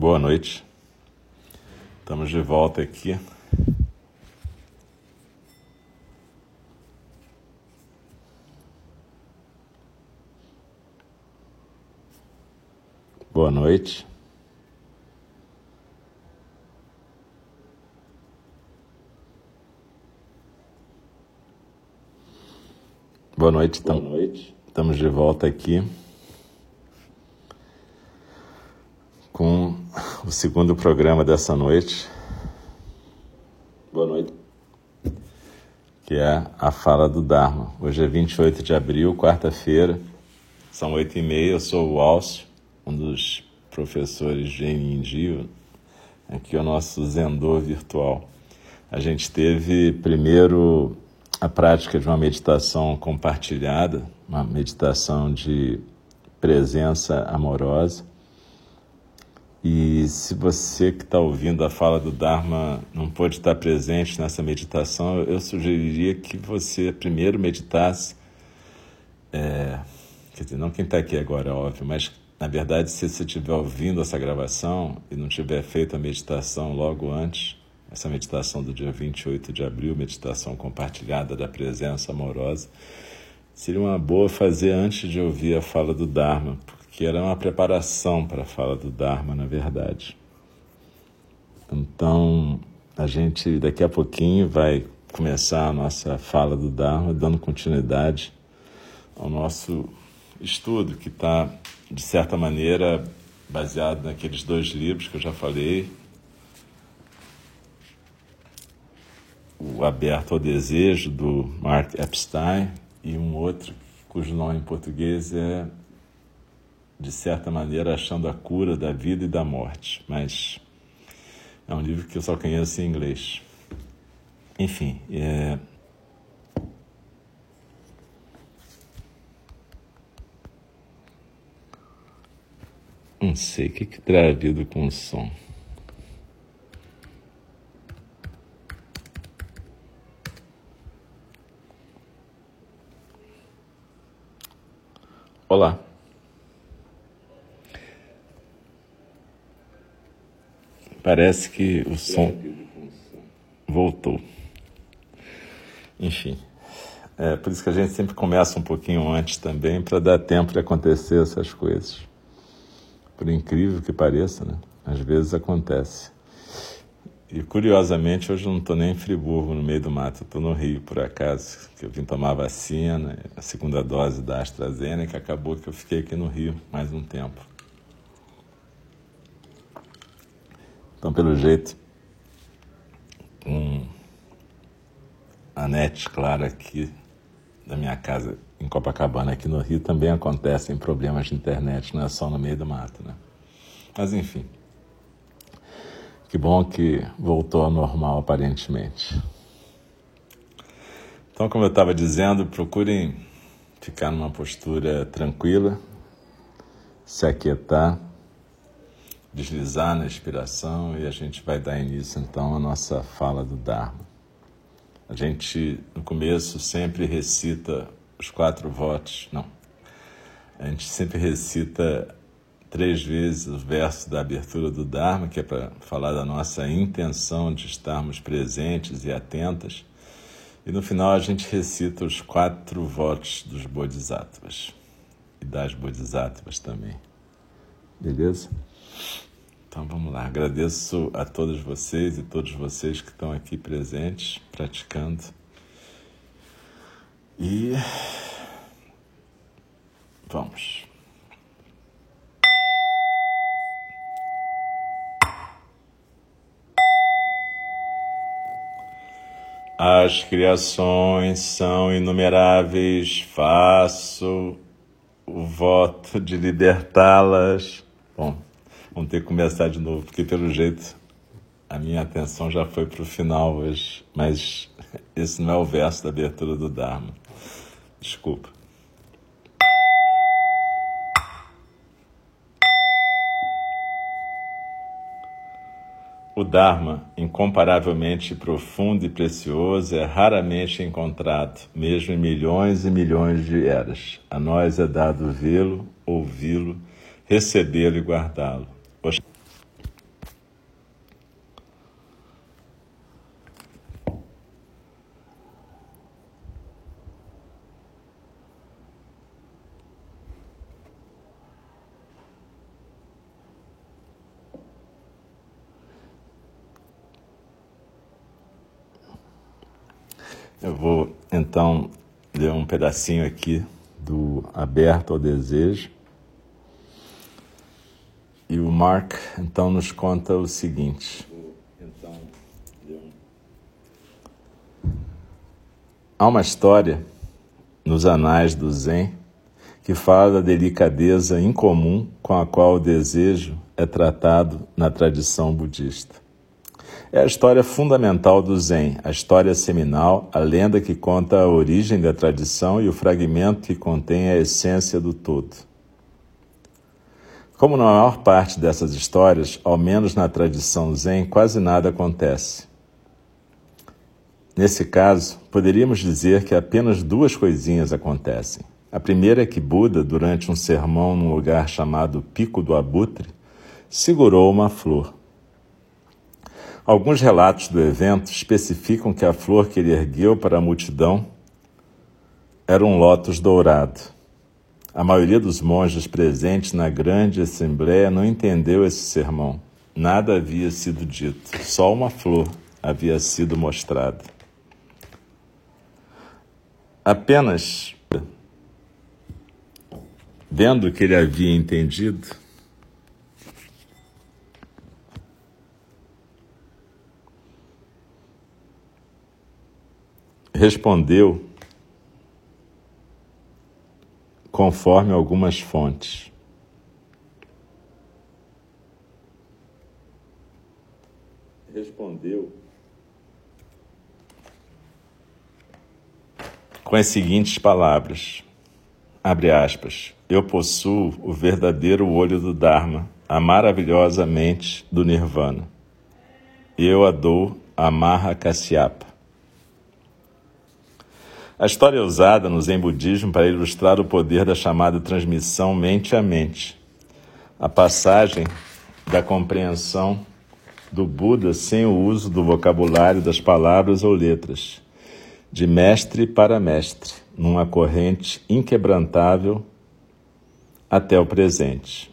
Boa noite. Estamos de volta aqui. Boa noite. Boa noite. Boa noite. Estamos de volta aqui com o segundo programa dessa noite. Boa noite. Que é a fala do Dharma. Hoje é 28 de abril, quarta-feira, são oito e meia. Eu sou o Alcio, um dos professores de Indio. Aqui é o nosso Zendô virtual. A gente teve primeiro a prática de uma meditação compartilhada, uma meditação de presença amorosa. E se você que está ouvindo a fala do Dharma não pôde estar presente nessa meditação, eu sugeriria que você primeiro meditasse. É, quer dizer, não quem está aqui agora, óbvio, mas na verdade, se você estiver ouvindo essa gravação e não tiver feito a meditação logo antes, essa meditação do dia 28 de abril, meditação compartilhada da presença amorosa, seria uma boa fazer antes de ouvir a fala do Dharma, porque era uma preparação para a fala do Dharma, na verdade. Então, a gente daqui a pouquinho vai começar a nossa fala do Dharma, dando continuidade ao nosso estudo, que está, de certa maneira, baseado naqueles dois livros que eu já falei, o Aberto ao Desejo, do Mark Epstein, e um outro cujo nome em português é, de certa maneira, Achando a Cura da Vida e da Morte, mas é um livro que eu só conheço em inglês. Enfim, é... Não sei o que, que terá havido com o som. Olá. Parece que o som voltou. Enfim, é por isso que a gente sempre começa um pouquinho antes também, para dar tempo de acontecer essas coisas. Por incrível que pareça, né? Às vezes acontece. E curiosamente, hoje eu não estou nem em Friburgo, no meio do mato, estou no Rio, por acaso, que eu vim tomar vacina, a segunda dose da AstraZeneca, acabou que eu fiquei aqui no Rio mais um tempo. Então, pelo jeito, com a net, claro, aqui da minha casa em Copacabana, aqui no Rio, também acontecem problemas de internet, não é só no meio do mato, né? Mas enfim. Que bom que voltou ao normal, aparentemente. Então, como eu estava dizendo, procurem ficar numa postura tranquila, se aquietar, deslizar na inspiração e a gente vai dar início então à nossa fala do Dharma. A gente, no começo, sempre recita os quatro votos, não. A gente sempre recita três vezes o verso da abertura do Dharma, que é para falar da nossa intenção de estarmos presentes e atentas. E no final a gente recita os quatro votos dos Bodhisattvas e das Bodhisattvas também. Beleza? Então vamos lá. Agradeço a todos vocês e todos vocês que estão aqui presentes, praticando. E vamos. As criações são inumeráveis, faço o voto de libertá-las. Ter que começar de novo, porque pelo jeito a minha atenção já foi para o final hoje, mas esse não é o verso da abertura do Dharma. Desculpa. O Dharma, incomparavelmente profundo e precioso, é raramente encontrado, mesmo em milhões e milhões de eras. A nós é dado vê-lo, ouvi-lo, recebê-lo e guardá-lo. Eu vou então ler um pedacinho aqui do Aberto ao Desejo. E o Mark então nos conta o seguinte. Há uma história nos anais do Zen que fala da delicadeza incomum com a qual o desejo é tratado na tradição budista. É a história fundamental do Zen, a história seminal, a lenda que conta a origem da tradição e o fragmento que contém a essência do todo. Como na maior parte dessas histórias, ao menos na tradição Zen, quase nada acontece. Nesse caso, poderíamos dizer que apenas duas coisinhas acontecem. A primeira é que Buda, durante um sermão num lugar chamado Pico do Abutre, segurou uma flor. Alguns relatos do evento especificam que a flor que ele ergueu para a multidão era um lótus dourado. A maioria dos monges presentes na grande assembleia não entendeu esse sermão. Nada havia sido dito, só uma flor havia sido mostrada. Apenas vendo que ele havia entendido, respondeu conforme algumas fontes. Respondeu com as seguintes palavras: abre aspas. Eu possuo o verdadeiro olho do Dharma, a maravilhosa mente do Nirvana. Eu a dou a Maha Kasyapa. A história é usada no Zen Budismo para ilustrar o poder da chamada transmissão mente a mente. A passagem da compreensão do Buda sem o uso do vocabulário das palavras ou letras, de mestre para mestre, numa corrente inquebrantável até o presente.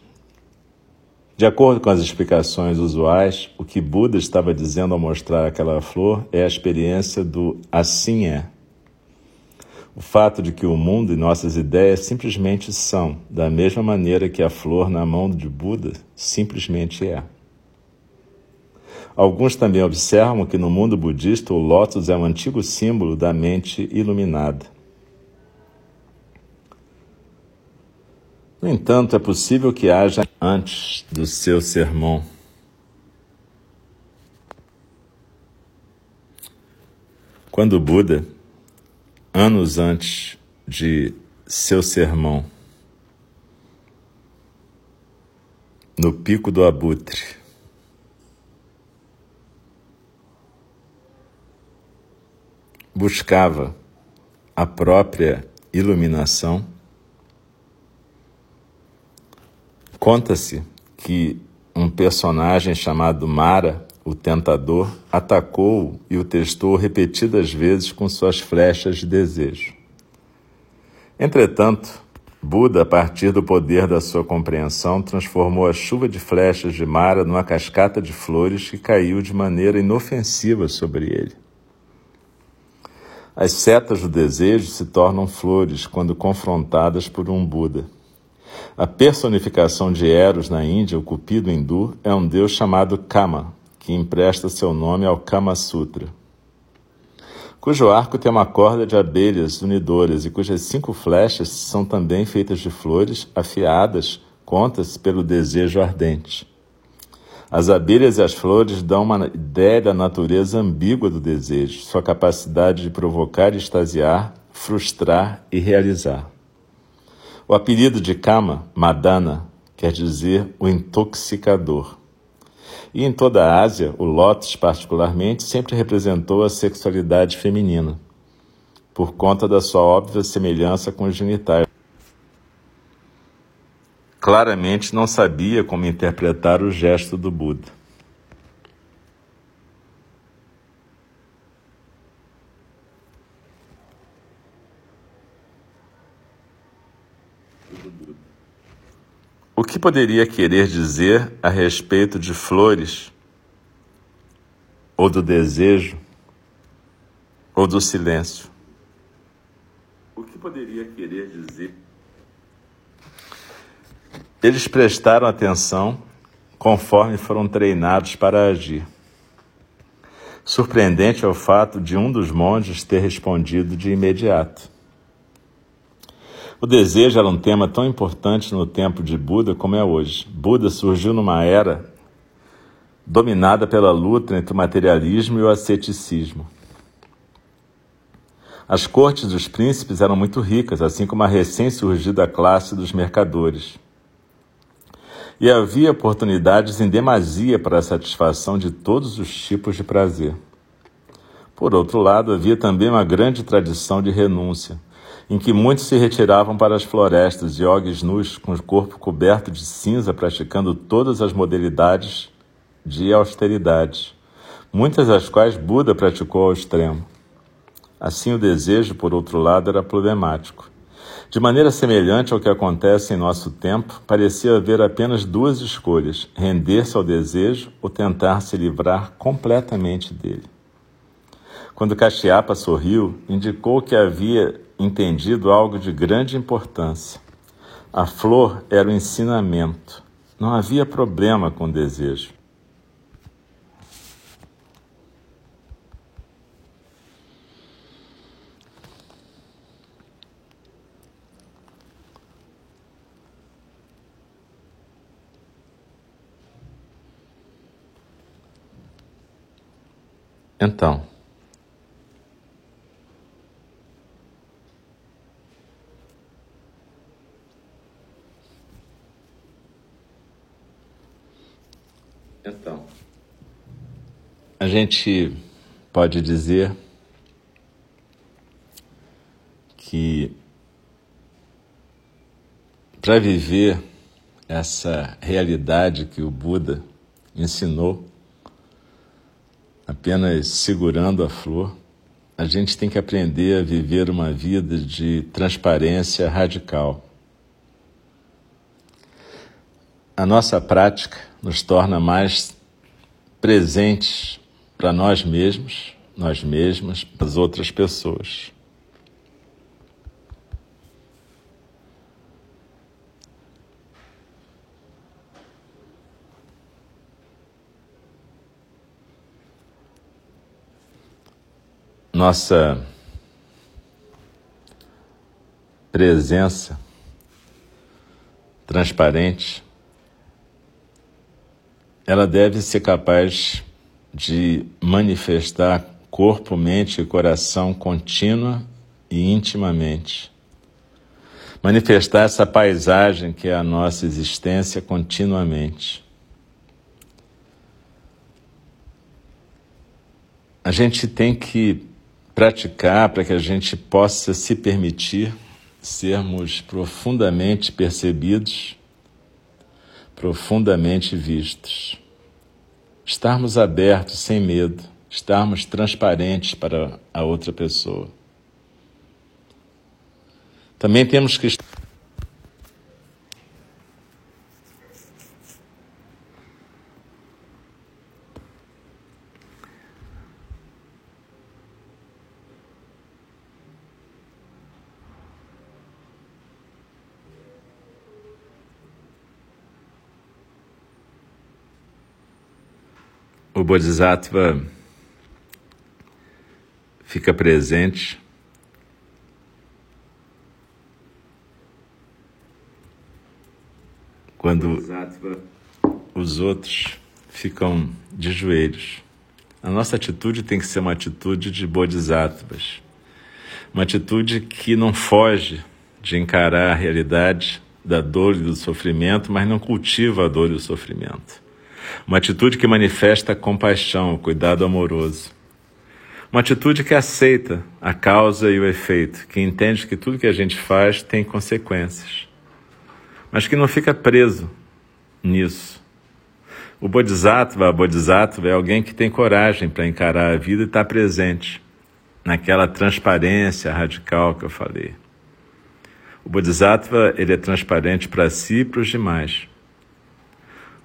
De acordo com as explicações usuais, o que Buda estava dizendo ao mostrar aquela flor é a experiência do assim é o fato de que o mundo e nossas ideias simplesmente são, da mesma maneira que a flor na mão de Buda simplesmente é. Alguns também observam que no mundo budista o lótus é um antigo símbolo da mente iluminada. No entanto, é possível que haja antes do seu sermão. Quando Buda anos antes de seu sermão, no Pico do Abutre. Buscava a própria iluminação. Conta-se que um personagem chamado Mara o tentador atacou-o e o testou repetidas vezes com suas flechas de desejo. Entretanto, Buda, a partir do poder da sua compreensão, transformou a chuva de flechas de Mara numa cascata de flores que caiu de maneira inofensiva sobre ele. As setas do desejo se tornam flores quando confrontadas por um Buda. A personificação de Eros na Índia, o cupido hindu, é um deus chamado Kama, que empresta seu nome ao Kama Sutra, cujo arco tem uma corda de abelhas unidoras e cujas cinco flechas são também feitas de flores afiadas, contas pelo desejo ardente. As abelhas e as flores dão uma ideia da natureza ambígua do desejo, sua capacidade de provocar extasiar, frustrar e realizar. O apelido de Kama, Madana, quer dizer o intoxicador. E em toda a Ásia, o lótus, particularmente, sempre representou a sexualidade feminina, por conta da sua óbvia semelhança com os genitais. Claramente não sabia como interpretar o gesto do Buda. O que poderia querer dizer a respeito de flores, ou do desejo, ou do silêncio. O que poderia querer dizer? Eles prestaram atenção conforme foram treinados para agir. Surpreendente é o fato de um dos monges ter respondido de imediato. O desejo era um tema tão importante no tempo de Buda como é hoje. Buda surgiu numa era dominada pela luta entre o materialismo e o asceticismo. As cortes dos príncipes eram muito ricas, assim como a recém-surgida classe dos mercadores. E havia oportunidades em demasia para a satisfação de todos os tipos de prazer. Por outro lado, havia também uma grande tradição de renúncia, em que muitos se retiravam para as florestas, iogues nus, com o corpo coberto de cinza, praticando todas as modalidades de austeridade, muitas das quais Buda praticou ao extremo. Assim, o desejo, por outro lado, era problemático. De maneira semelhante ao que acontece em nosso tempo, parecia haver apenas duas escolhas: render-se ao desejo ou tentar se livrar completamente dele. Quando Caxiapa sorriu, indicou que havia entendido algo de grande importância. A flor era o ensinamento. Não havia problema com o desejo. Então, então, a gente pode dizer que para viver essa realidade que o Buda ensinou, apenas segurando a flor, a gente tem que aprender a viver uma vida de transparência radical. A nossa prática nos torna mais presentes para nós mesmos, nós mesmas, para as outras pessoas. nossa presença transparente, ela deve ser capaz de manifestar corpo, mente e coração contínua e intimamente. Manifestar essa paisagem que é a nossa existência continuamente. A gente tem que praticar para que a gente possa se permitir sermos profundamente percebidos, profundamente vistos. Estarmos abertos sem medo, estarmos transparentes para a outra pessoa. Também temos que o Bodhisattva fica presente quando os outros ficam de joelhos. A nossa atitude tem que ser uma atitude de bodhisattvas, uma atitude que não foge de encarar a realidade da dor e do sofrimento, mas não cultiva a dor e o sofrimento. Uma atitude que manifesta compaixão, cuidado amoroso. Uma atitude que aceita a causa e o efeito, que entende que tudo que a gente faz tem consequências, mas que não fica preso nisso. O Bodhisattva, a Bodhisattva é alguém que tem coragem para encarar a vida e estar tá presente naquela transparência radical que eu falei. O Bodhisattva ele é transparente para si e para os demais.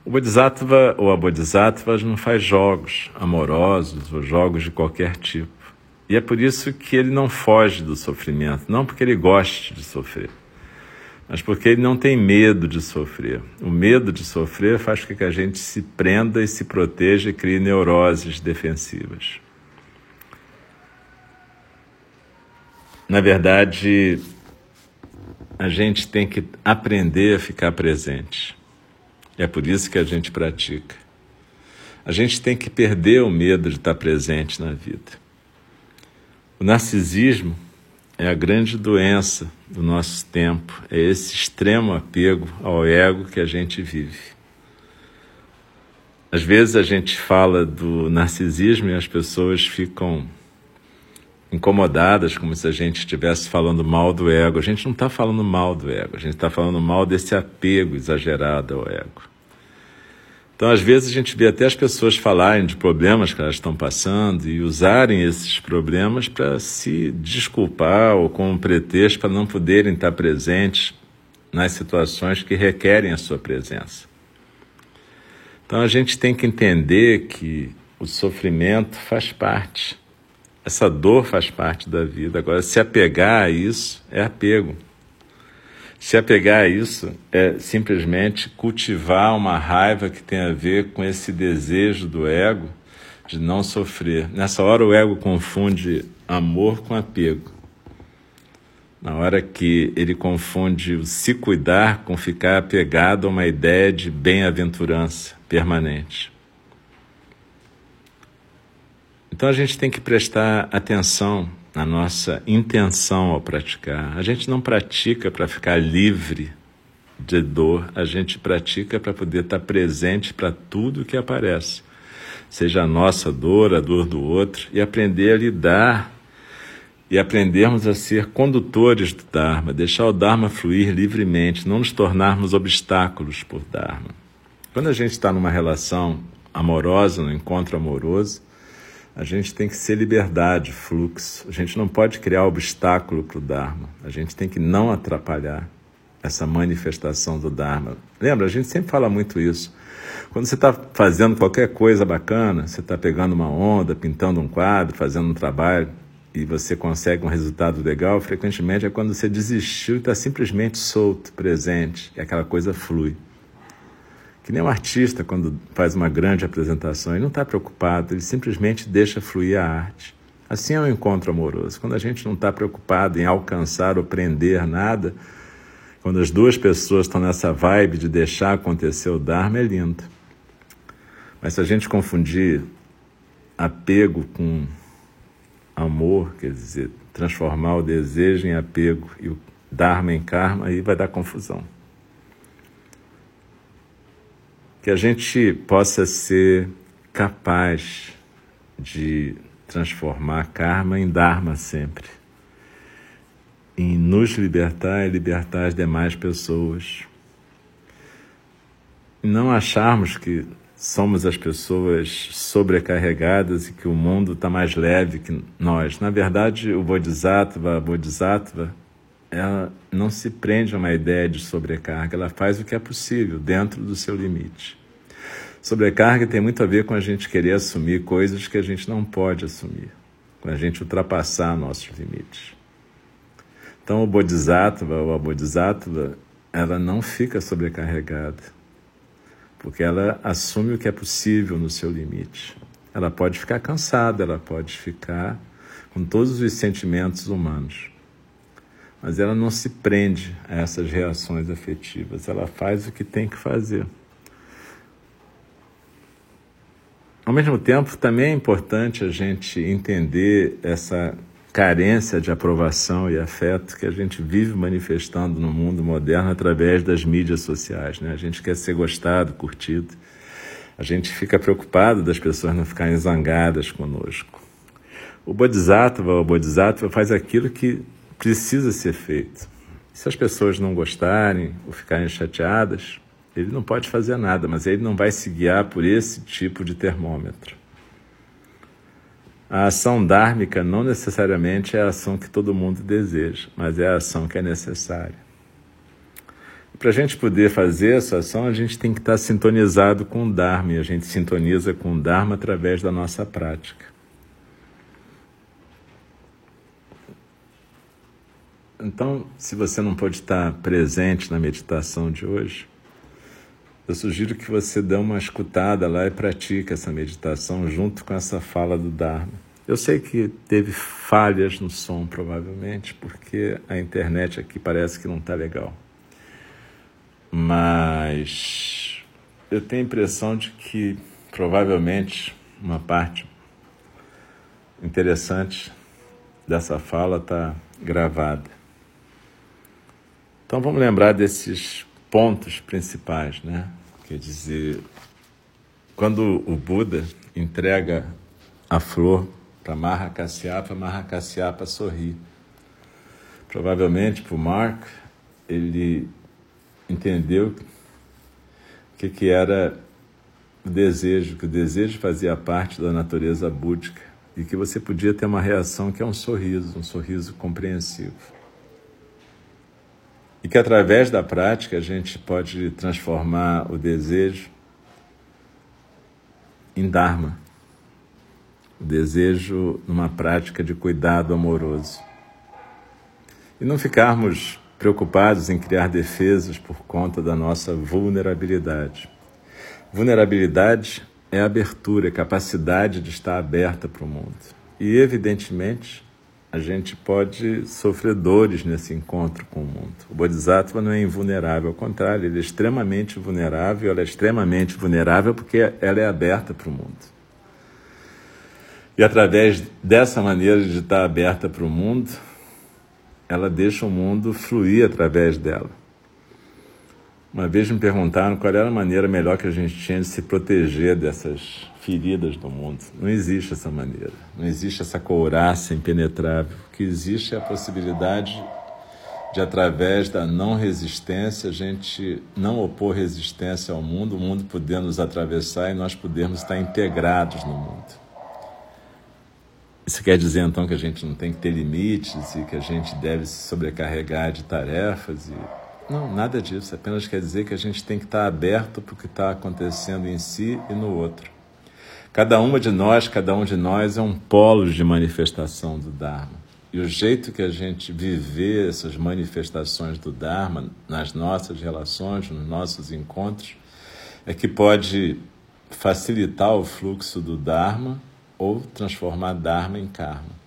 O Bodhisattva ou a Bodhisattva não faz jogos amorosos ou jogos de qualquer tipo. E é por isso que ele não foge do sofrimento, não porque ele goste de sofrer, mas porque ele não tem medo de sofrer. O medo de sofrer faz com que a gente se prenda e se proteja e crie neuroses defensivas. Na verdade, a gente tem que aprender a ficar presente. É por isso que a gente pratica. A gente tem que perder o medo de estar presente na vida. O narcisismo é a grande doença do nosso tempo, é esse extremo apego ao ego que a gente vive. Às vezes a gente fala do narcisismo e as pessoas ficam incomodadas, como se a gente estivesse falando mal do ego. A gente não está falando mal do ego, a gente está falando mal desse apego exagerado ao ego. Então, às vezes, a gente vê até as pessoas falarem de problemas que elas estão passando e usarem esses problemas para se desculpar ou como pretexto para não poderem estar presentes nas situações que requerem a sua presença. Então, a gente tem que entender que o sofrimento faz parte essa dor faz parte da vida. Agora, se apegar a isso é apego. Se apegar a isso é simplesmente cultivar uma raiva que tem a ver com esse desejo do ego de não sofrer. Nessa hora, o ego confunde amor com apego. Na hora que ele confunde o se cuidar com ficar apegado a uma ideia de bem-aventurança permanente. Então a gente tem que prestar atenção na nossa intenção ao praticar. A gente não pratica para ficar livre de dor, a gente pratica para poder estar presente para tudo que aparece, seja a nossa dor, a dor do outro, e aprender a lidar e aprendermos a ser condutores do Dharma, deixar o Dharma fluir livremente, não nos tornarmos obstáculos por Dharma. Quando a gente está numa relação amorosa, no encontro amoroso, a gente tem que ser liberdade, fluxo. A gente não pode criar obstáculo para o Dharma. A gente tem que não atrapalhar essa manifestação do Dharma. Lembra, a gente sempre fala muito isso. Quando você está fazendo qualquer coisa bacana, você está pegando uma onda, pintando um quadro, fazendo um trabalho e você consegue um resultado legal, frequentemente é quando você desistiu e está simplesmente solto, presente, e aquela coisa flui. Que nem um artista, quando faz uma grande apresentação, ele não está preocupado, ele simplesmente deixa fluir a arte. Assim é um encontro amoroso. Quando a gente não está preocupado em alcançar ou prender nada, quando as duas pessoas estão nessa vibe de deixar acontecer o Dharma, é lindo. Mas se a gente confundir apego com amor, quer dizer, transformar o desejo em apego e o Dharma em karma, aí vai dar confusão que a gente possa ser capaz de transformar karma em dharma sempre, em nos libertar e libertar as demais pessoas. Não acharmos que somos as pessoas sobrecarregadas e que o mundo está mais leve que nós. Na verdade, o Bodhisattva, a Bodhisattva, ela não se prende a uma ideia de sobrecarga, ela faz o que é possível dentro do seu limite. Sobrecarga tem muito a ver com a gente querer assumir coisas que a gente não pode assumir, com a gente ultrapassar nossos limites. Então, o Bodhisattva ou a Bodhisattva, ela não fica sobrecarregada, porque ela assume o que é possível no seu limite. Ela pode ficar cansada, ela pode ficar com todos os sentimentos humanos mas ela não se prende a essas reações afetivas, ela faz o que tem que fazer. Ao mesmo tempo, também é importante a gente entender essa carência de aprovação e afeto que a gente vive manifestando no mundo moderno através das mídias sociais. Né? A gente quer ser gostado, curtido. A gente fica preocupado das pessoas não ficarem zangadas conosco. O Bodhisattva, o Bodhisattva faz aquilo que precisa ser feito. Se as pessoas não gostarem ou ficarem chateadas, ele não pode fazer nada, mas ele não vai se guiar por esse tipo de termômetro. A ação dármica não necessariamente é a ação que todo mundo deseja, mas é a ação que é necessária. Para a gente poder fazer essa ação, a gente tem que estar sintonizado com o Dharma, e a gente sintoniza com o Dharma através da nossa prática. Então, se você não pode estar presente na meditação de hoje, eu sugiro que você dê uma escutada lá e pratique essa meditação junto com essa fala do Dharma. Eu sei que teve falhas no som, provavelmente, porque a internet aqui parece que não está legal. Mas eu tenho a impressão de que provavelmente uma parte interessante dessa fala está gravada. Então vamos lembrar desses pontos principais, né? Quer dizer, quando o Buda entrega a flor para Maha Kasyapa, Maha Kasyapa sorri. Provavelmente para o Mark, ele entendeu o que, que era o desejo, que o desejo fazia parte da natureza búdica e que você podia ter uma reação que é um sorriso, um sorriso compreensivo. E que através da prática a gente pode transformar o desejo em Dharma, o desejo numa prática de cuidado amoroso. E não ficarmos preocupados em criar defesas por conta da nossa vulnerabilidade. Vulnerabilidade é abertura, é capacidade de estar aberta para o mundo. E, evidentemente, a gente pode sofrer dores nesse encontro com o mundo. O Bodhisattva não é invulnerável, ao contrário, ele é extremamente vulnerável, ela é extremamente vulnerável porque ela é aberta para o mundo. E através dessa maneira de estar aberta para o mundo, ela deixa o mundo fluir através dela. Uma vez me perguntaram qual era a maneira melhor que a gente tinha de se proteger dessas feridas do mundo. Não existe essa maneira. Não existe essa couraça impenetrável. O que existe é a possibilidade de, através da não resistência, a gente não opor resistência ao mundo, o mundo poder nos atravessar e nós podermos estar integrados no mundo. Isso quer dizer então que a gente não tem que ter limites e que a gente deve se sobrecarregar de tarefas e não, nada disso. Apenas quer dizer que a gente tem que estar aberto para o que está acontecendo em si e no outro. Cada uma de nós, cada um de nós é um polo de manifestação do Dharma. E o jeito que a gente viver essas manifestações do Dharma nas nossas relações, nos nossos encontros, é que pode facilitar o fluxo do Dharma ou transformar Dharma em Karma.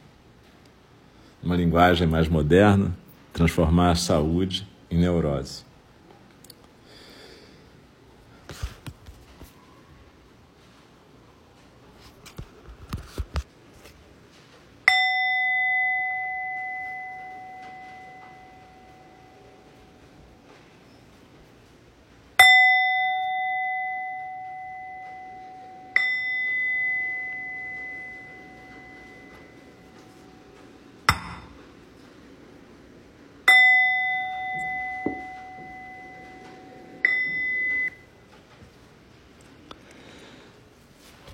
Uma linguagem mais moderna, transformar a saúde em neurose.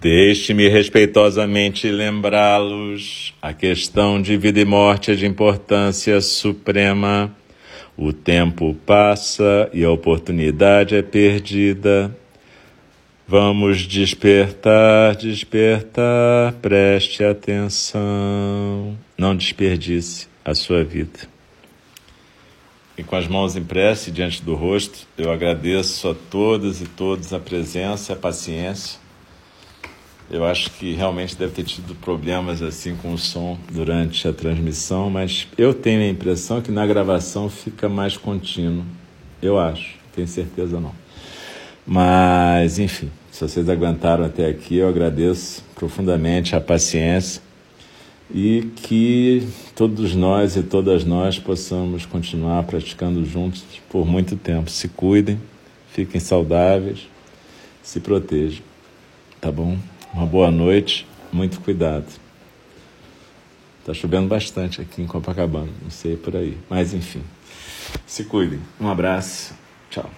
Deixe-me respeitosamente lembrá-los: a questão de vida e morte é de importância suprema. O tempo passa e a oportunidade é perdida. Vamos despertar, despertar, preste atenção. Não desperdice a sua vida. E com as mãos em prece diante do rosto, eu agradeço a todas e todos a presença, a paciência eu acho que realmente deve ter tido problemas assim com o som durante a transmissão, mas eu tenho a impressão que na gravação fica mais contínuo. Eu acho, tenho certeza não. Mas, enfim, se vocês aguentaram até aqui, eu agradeço profundamente a paciência e que todos nós e todas nós possamos continuar praticando juntos por muito tempo. Se cuidem, fiquem saudáveis, se protejam, tá bom? Uma boa noite, muito cuidado. Tá chovendo bastante aqui em Copacabana, não sei por aí, mas enfim. Se cuidem. Um abraço. Tchau.